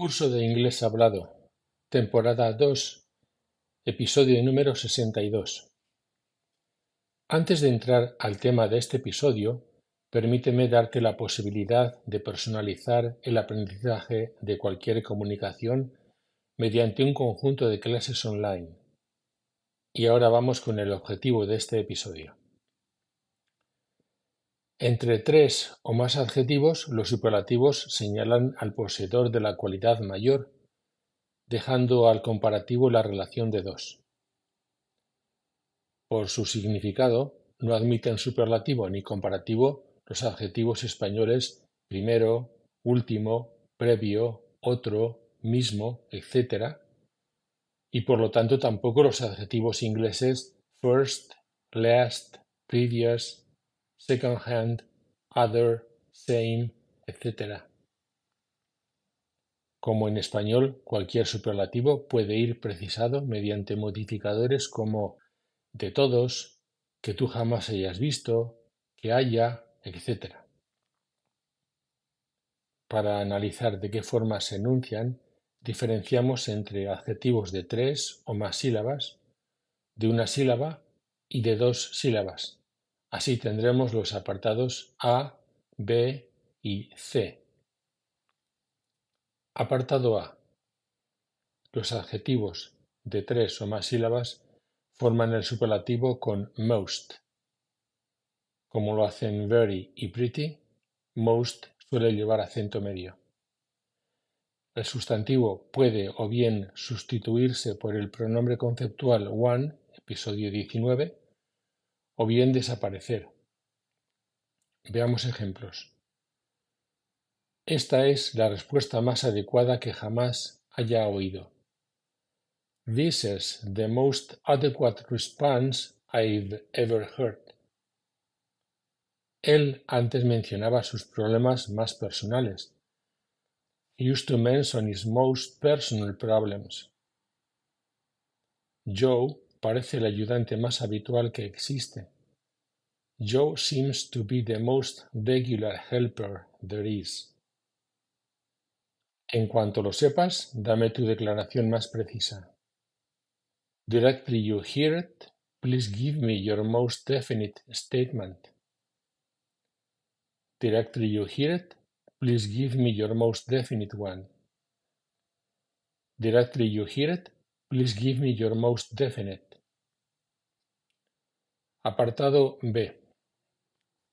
Curso de inglés hablado, temporada 2, episodio número 62. Antes de entrar al tema de este episodio, permíteme darte la posibilidad de personalizar el aprendizaje de cualquier comunicación mediante un conjunto de clases online. Y ahora vamos con el objetivo de este episodio. Entre tres o más adjetivos, los superlativos señalan al poseedor de la cualidad mayor, dejando al comparativo la relación de dos. Por su significado, no admiten superlativo ni comparativo los adjetivos españoles primero, último, previo, otro, mismo, etc. Y por lo tanto tampoco los adjetivos ingleses first, last, previous, second-hand, other, same, etc. Como en español, cualquier superlativo puede ir precisado mediante modificadores como de todos, que tú jamás hayas visto, que haya, etc. Para analizar de qué forma se enuncian, diferenciamos entre adjetivos de tres o más sílabas, de una sílaba y de dos sílabas. Así tendremos los apartados A, B y C. Apartado A. Los adjetivos de tres o más sílabas forman el superlativo con most. Como lo hacen very y pretty, most suele llevar acento medio. El sustantivo puede o bien sustituirse por el pronombre conceptual one, episodio 19, o bien desaparecer. Veamos ejemplos. Esta es la respuesta más adecuada que jamás haya oído. This is the most adequate response I've ever heard. Él antes mencionaba sus problemas más personales. He used to mention his most personal problems. Joe parece el ayudante más habitual que existe. Joe seems to be the most regular helper there is. En cuanto lo sepas, dame tu declaración más precisa. Directly you hear it, please give me your most definite statement. Directly you hear it, please give me your most definite one. Directly you hear it, please give me your most definite. Apartado B.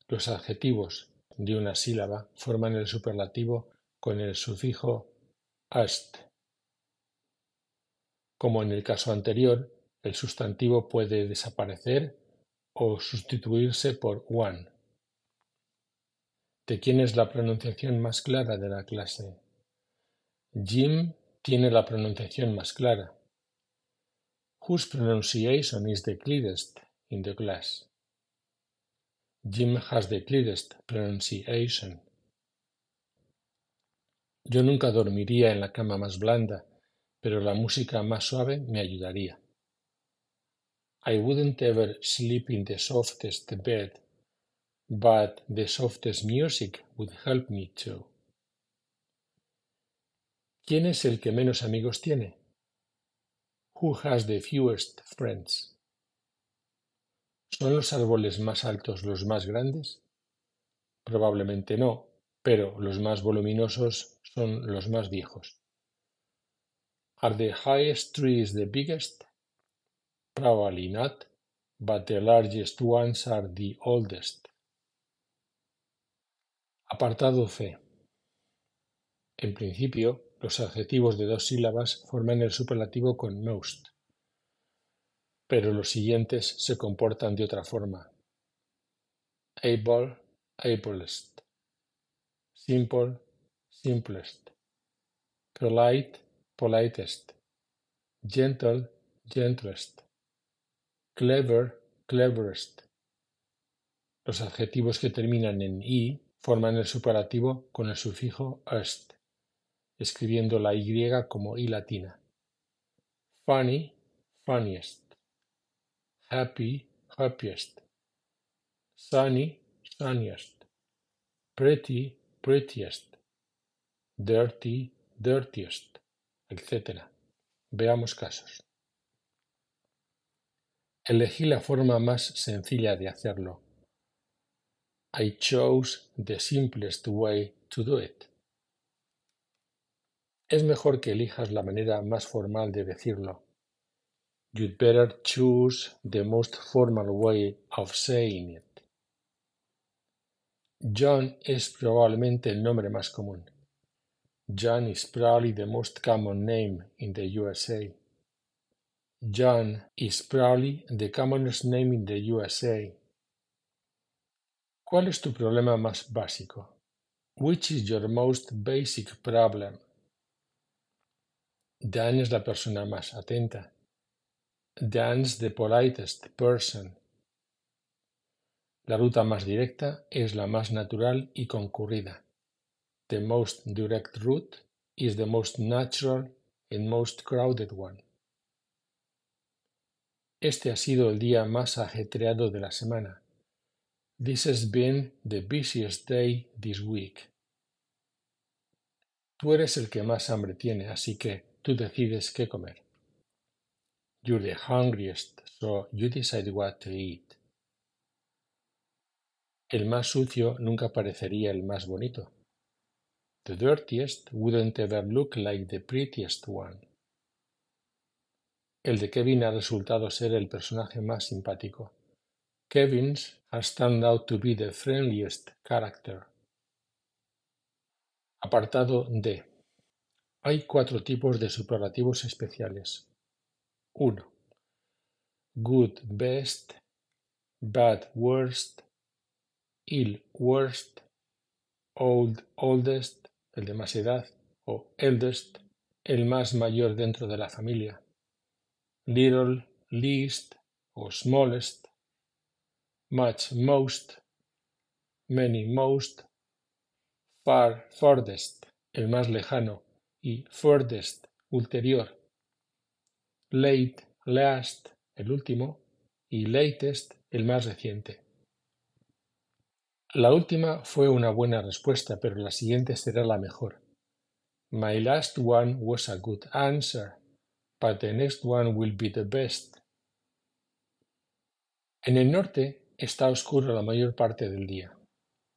Los adjetivos de una sílaba forman el superlativo con el sufijo ast. Como en el caso anterior, el sustantivo puede desaparecer o sustituirse por one. ¿De quién es la pronunciación más clara de la clase? Jim tiene la pronunciación más clara. Whose pronunciation is the clearest? in the class. Jim has the clearest pronunciation. Yo nunca dormiría en la cama más blanda, pero la música más suave me ayudaría. I wouldn't ever sleep in the softest bed, but the softest music would help me too. ¿Quién es el que menos amigos tiene? Who has the fewest friends? ¿Son los árboles más altos los más grandes? Probablemente no, pero los más voluminosos son los más viejos. Are the highest trees the biggest? Probably not, but the largest ones are the oldest. Apartado C. En principio, los adjetivos de dos sílabas forman el superlativo con most pero los siguientes se comportan de otra forma: able, ablest; simple, simplest; polite, politest; gentle, gentlest; clever, cleverest. Los adjetivos que terminan en "i" forman el superlativo con el sufijo "est", escribiendo la y como i latina. Funny, funniest happy, happiest, sunny, sunniest, pretty, prettiest, dirty, dirtiest, etc. Veamos casos. Elegí la forma más sencilla de hacerlo. I chose the simplest way to do it. Es mejor que elijas la manera más formal de decirlo. You'd better choose the most formal way of saying it. John es probablemente el nombre más común. John is probably the most common name in the USA. John is probably the commonest name in the USA. ¿Cuál es tu problema más básico? Which is your most basic problem? Dan es la persona más atenta. Dan's the politest person. La ruta más directa es la más natural y concurrida. The most direct route is the most natural and most crowded one. Este ha sido el día más ajetreado de la semana. This has been the busiest day this week. Tú eres el que más hambre tiene, así que tú decides qué comer. You're the hungriest, so you decide what to eat. El más sucio nunca parecería el más bonito. The dirtiest wouldn't ever look like the prettiest one. El de Kevin ha resultado ser el personaje más simpático. Kevin's has turned out to be the friendliest character. Apartado D. Hay cuatro tipos de superlativos especiales. 1. Good best, bad worst, ill worst, old oldest, el de más edad, o eldest, el más mayor dentro de la familia, little least o smallest, much most, many most, far farthest, el más lejano, y furthest, ulterior, late, last, el último, y latest, el más reciente. La última fue una buena respuesta, pero la siguiente será la mejor. My last one was a good answer, but the next one will be the best. En el norte está oscuro la mayor parte del día.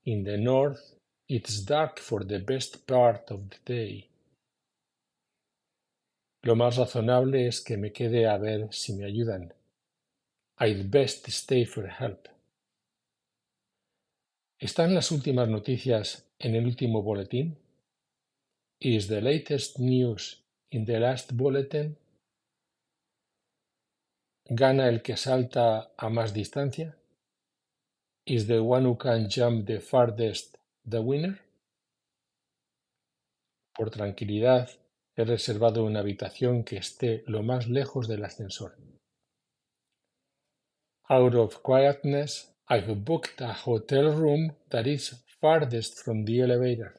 In the north, it's dark for the best part of the day. Lo más razonable es que me quede a ver si me ayudan. I'd best stay for help. ¿Están las últimas noticias en el último boletín? Is the latest news in the last bulletin? ¿Gana el que salta a más distancia? Is the one who can jump the farthest the winner? Por tranquilidad, he reservado una habitación que esté lo más lejos del ascensor. Out of quietness, I've booked a hotel room that is farthest from the elevator.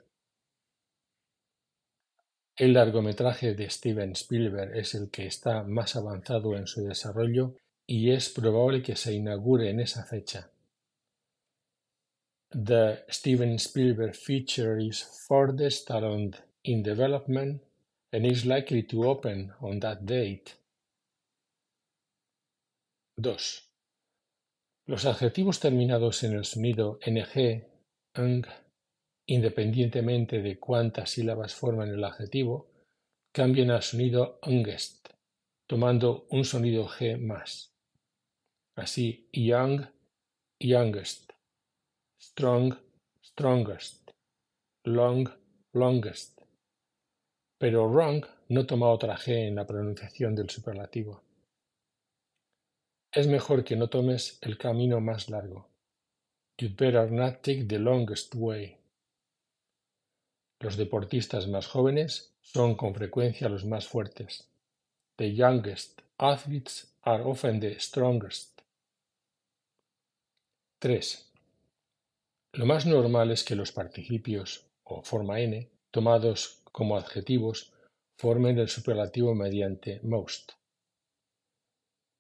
El largometraje de Steven Spielberg es el que está más avanzado en su desarrollo y es probable que se inaugure en esa fecha. The Steven Spielberg feature is farthest along in development and is likely to open on that date. 2. Los adjetivos terminados en el sonido ng, ng, independientemente de cuántas sílabas forman el adjetivo, cambian al sonido ngest, tomando un sonido g más. Así, young, youngest, strong, strongest, long, longest. Pero wrong no toma otra g en la pronunciación del superlativo. Es mejor que no tomes el camino más largo. You'd better not take the longest way. Los deportistas más jóvenes son con frecuencia los más fuertes. The youngest athletes are often the strongest. 3. Lo más normal es que los participios o forma n tomados como adjetivos formen el superlativo mediante most.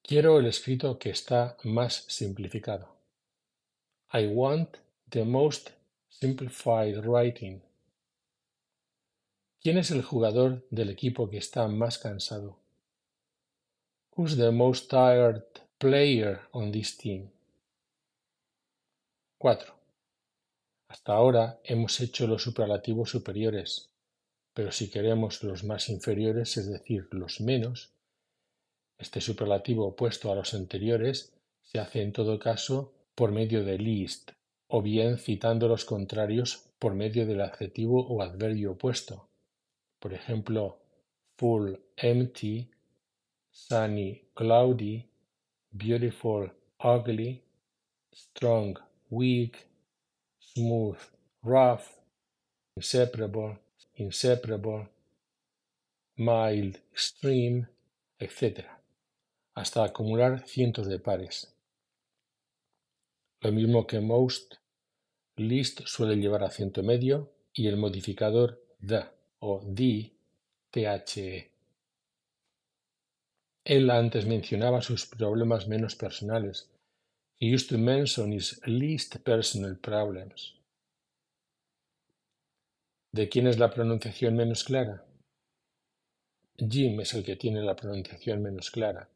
Quiero el escrito que está más simplificado. I want the most simplified writing. ¿Quién es el jugador del equipo que está más cansado? Who's the most tired player on this team? 4. Hasta ahora hemos hecho los superlativos superiores, pero si queremos los más inferiores, es decir, los menos, este superlativo opuesto a los anteriores se hace en todo caso por medio de least, o bien citando los contrarios por medio del adjetivo o adverbio opuesto. Por ejemplo, full, empty, sunny, cloudy, beautiful, ugly, strong, weak, smooth, rough, inseparable, inseparable, mild, extreme, etc., hasta acumular cientos de pares. Lo mismo que most, list suele llevar acento medio y el modificador the o the, the. Él antes mencionaba sus problemas menos personales He used to mention his least personal problems. ¿De quién es la pronunciación menos clara? Jim es el que tiene la pronunciación menos clara.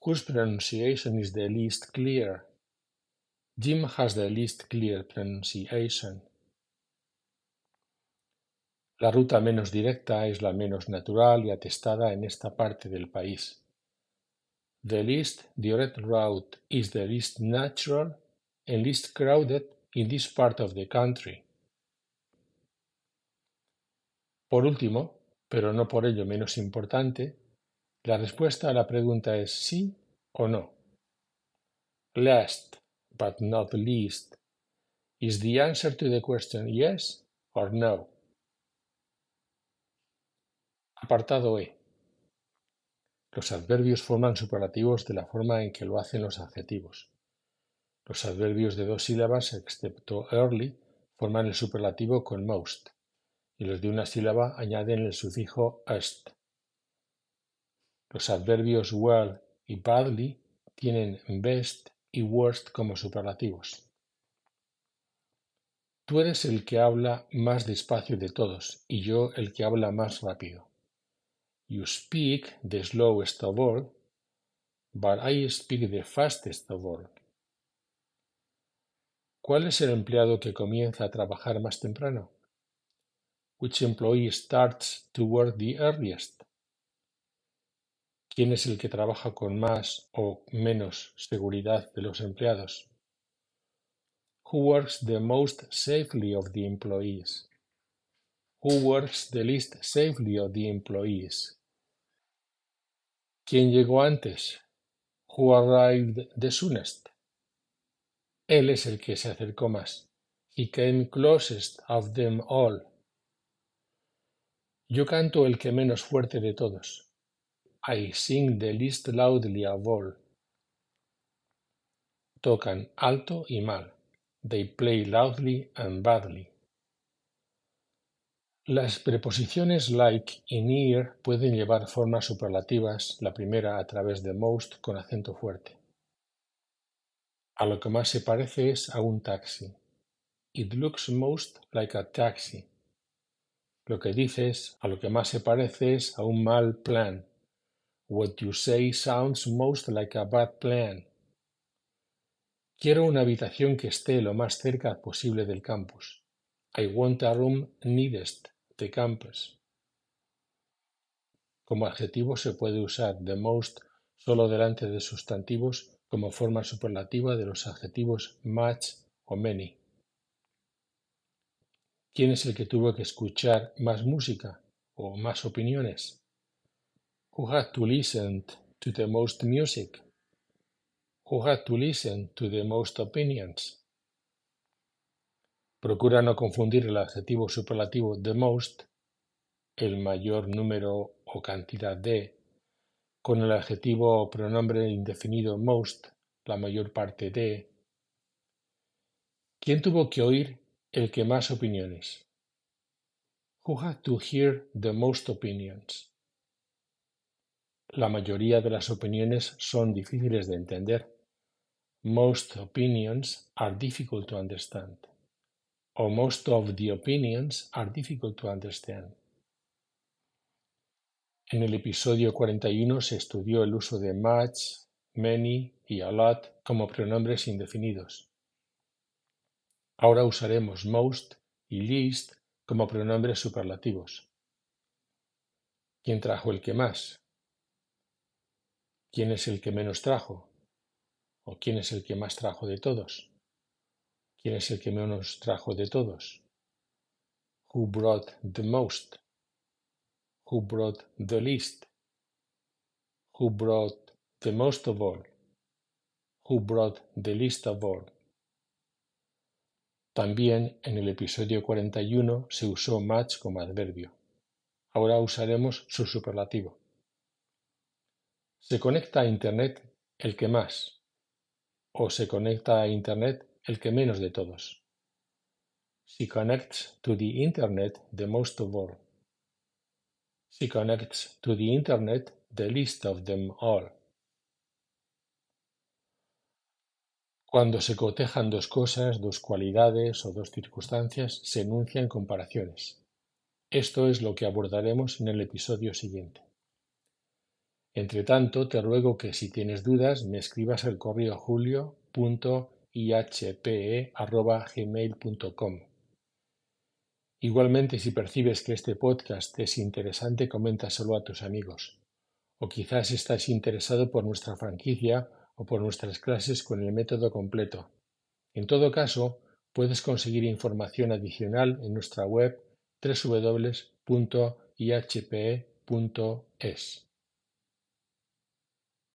Whose pronunciation is the least clear? Jim has the least clear pronunciation. La ruta menos directa es la menos natural y atestada en esta parte del país. The least direct route is the least natural and least crowded in this part of the country. Por último, pero no por ello menos importante, la respuesta a la pregunta es sí o no. Last, but not least, is the answer to the question yes or no. Apartado E. Los adverbios forman superlativos de la forma en que lo hacen los adjetivos. Los adverbios de dos sílabas, excepto early, forman el superlativo con most, y los de una sílaba añaden el sufijo est. Los adverbios well y badly tienen best y worst como superlativos. Tú eres el que habla más despacio de todos y yo el que habla más rápido. You speak the slowest of all, but I speak the fastest of all. ¿Cuál es el empleado que comienza a trabajar más temprano? Which employee starts to work the earliest? ¿Quién es el que trabaja con más o menos seguridad de los empleados? Who works the most safely of the employees? Who works the least safely of the employees? ¿Quién llegó antes? Who arrived the soonest? Él es el que se acercó más. He came closest of them all. Yo canto el que menos fuerte de todos. I sing the least loudly of all. Tocan alto y mal. They play loudly and badly. Las preposiciones like y near pueden llevar formas superlativas, la primera a través de most con acento fuerte. A lo que más se parece es a un taxi. It looks most like a taxi. Lo que dices a lo que más se parece es a un mal plan. What you say sounds most like a bad plan. Quiero una habitación que esté lo más cerca posible del campus. I want a room nearest de campus. Como adjetivo se puede usar the most solo delante de sustantivos como forma superlativa de los adjetivos much o many. ¿Quién es el que tuvo que escuchar más música o más opiniones? Who had to listen to the most music? Who had to listen to the most opinions? Procura no confundir el adjetivo superlativo the most, el mayor número o cantidad de, con el adjetivo o pronombre indefinido most, la mayor parte de. ¿Quién tuvo que oír el que más opiniones? Who had to hear the most opinions? La mayoría de las opiniones son difíciles de entender. Most opinions are difficult to understand or most of the opinions are difficult to understand. En el episodio 41 se estudió el uso de much, many y a lot como pronombres indefinidos. Ahora usaremos most y least como pronombres superlativos. ¿Quién trajo el que más? ¿Quién es el que menos trajo? ¿O quién es el que más trajo de todos? ¿Quién es el que menos trajo de todos? Who brought the most? Who brought the least? Who brought the most of all? Who brought the least of all? También en el episodio 41 se usó much como adverbio. Ahora usaremos su superlativo. Se conecta a Internet el que más o se conecta a Internet el que menos de todos. She connects to the Internet the most of all. She connects to the Internet the least of them all. Cuando se cotejan dos cosas, dos cualidades o dos circunstancias, se enuncian comparaciones. Esto es lo que abordaremos en el episodio siguiente. Entre tanto, te ruego que si tienes dudas me escribas al correo julio.ihpe.gmail.com. Igualmente, si percibes que este podcast es interesante, coméntaselo a tus amigos. O quizás estás interesado por nuestra franquicia o por nuestras clases con el método completo. En todo caso, puedes conseguir información adicional en nuestra web www.ihpe.es.